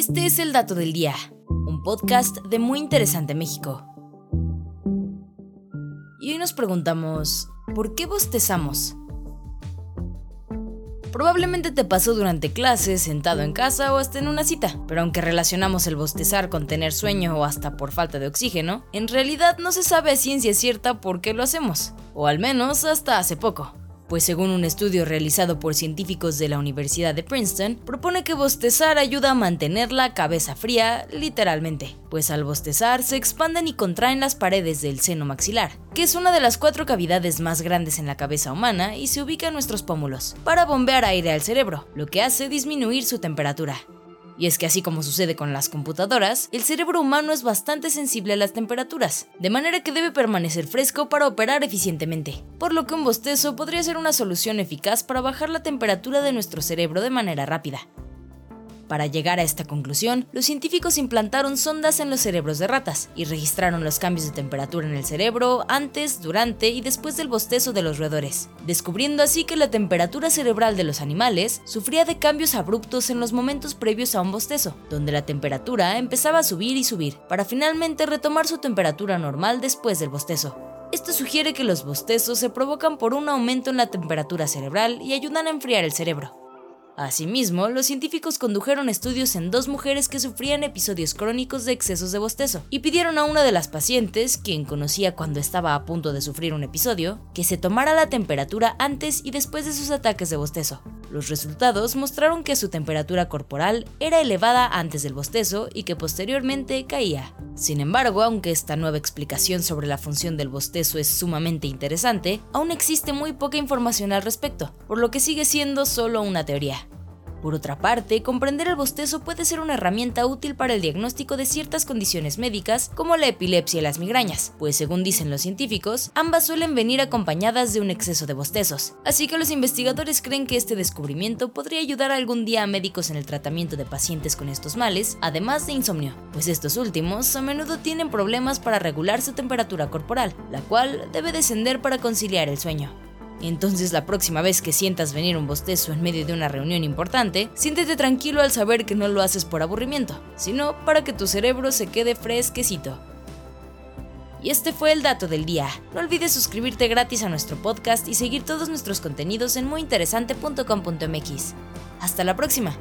Este es el Dato del Día, un podcast de Muy Interesante México. Y hoy nos preguntamos, ¿por qué bostezamos? Probablemente te pasó durante clases, sentado en casa o hasta en una cita, pero aunque relacionamos el bostezar con tener sueño o hasta por falta de oxígeno, en realidad no se sabe a ciencia cierta por qué lo hacemos, o al menos hasta hace poco pues según un estudio realizado por científicos de la Universidad de Princeton, propone que bostezar ayuda a mantener la cabeza fría, literalmente, pues al bostezar se expanden y contraen las paredes del seno maxilar, que es una de las cuatro cavidades más grandes en la cabeza humana y se ubica en nuestros pómulos, para bombear aire al cerebro, lo que hace disminuir su temperatura. Y es que así como sucede con las computadoras, el cerebro humano es bastante sensible a las temperaturas, de manera que debe permanecer fresco para operar eficientemente, por lo que un bostezo podría ser una solución eficaz para bajar la temperatura de nuestro cerebro de manera rápida. Para llegar a esta conclusión, los científicos implantaron sondas en los cerebros de ratas y registraron los cambios de temperatura en el cerebro antes, durante y después del bostezo de los roedores, descubriendo así que la temperatura cerebral de los animales sufría de cambios abruptos en los momentos previos a un bostezo, donde la temperatura empezaba a subir y subir, para finalmente retomar su temperatura normal después del bostezo. Esto sugiere que los bostezos se provocan por un aumento en la temperatura cerebral y ayudan a enfriar el cerebro. Asimismo, los científicos condujeron estudios en dos mujeres que sufrían episodios crónicos de excesos de bostezo y pidieron a una de las pacientes, quien conocía cuando estaba a punto de sufrir un episodio, que se tomara la temperatura antes y después de sus ataques de bostezo. Los resultados mostraron que su temperatura corporal era elevada antes del bostezo y que posteriormente caía. Sin embargo, aunque esta nueva explicación sobre la función del bostezo es sumamente interesante, aún existe muy poca información al respecto, por lo que sigue siendo solo una teoría. Por otra parte, comprender el bostezo puede ser una herramienta útil para el diagnóstico de ciertas condiciones médicas como la epilepsia y las migrañas, pues según dicen los científicos, ambas suelen venir acompañadas de un exceso de bostezos. Así que los investigadores creen que este descubrimiento podría ayudar algún día a médicos en el tratamiento de pacientes con estos males, además de insomnio, pues estos últimos a menudo tienen problemas para regular su temperatura corporal, la cual debe descender para conciliar el sueño. Entonces la próxima vez que sientas venir un bostezo en medio de una reunión importante, siéntete tranquilo al saber que no lo haces por aburrimiento, sino para que tu cerebro se quede fresquecito. Y este fue el dato del día. No olvides suscribirte gratis a nuestro podcast y seguir todos nuestros contenidos en muyinteresante.com.mx. Hasta la próxima.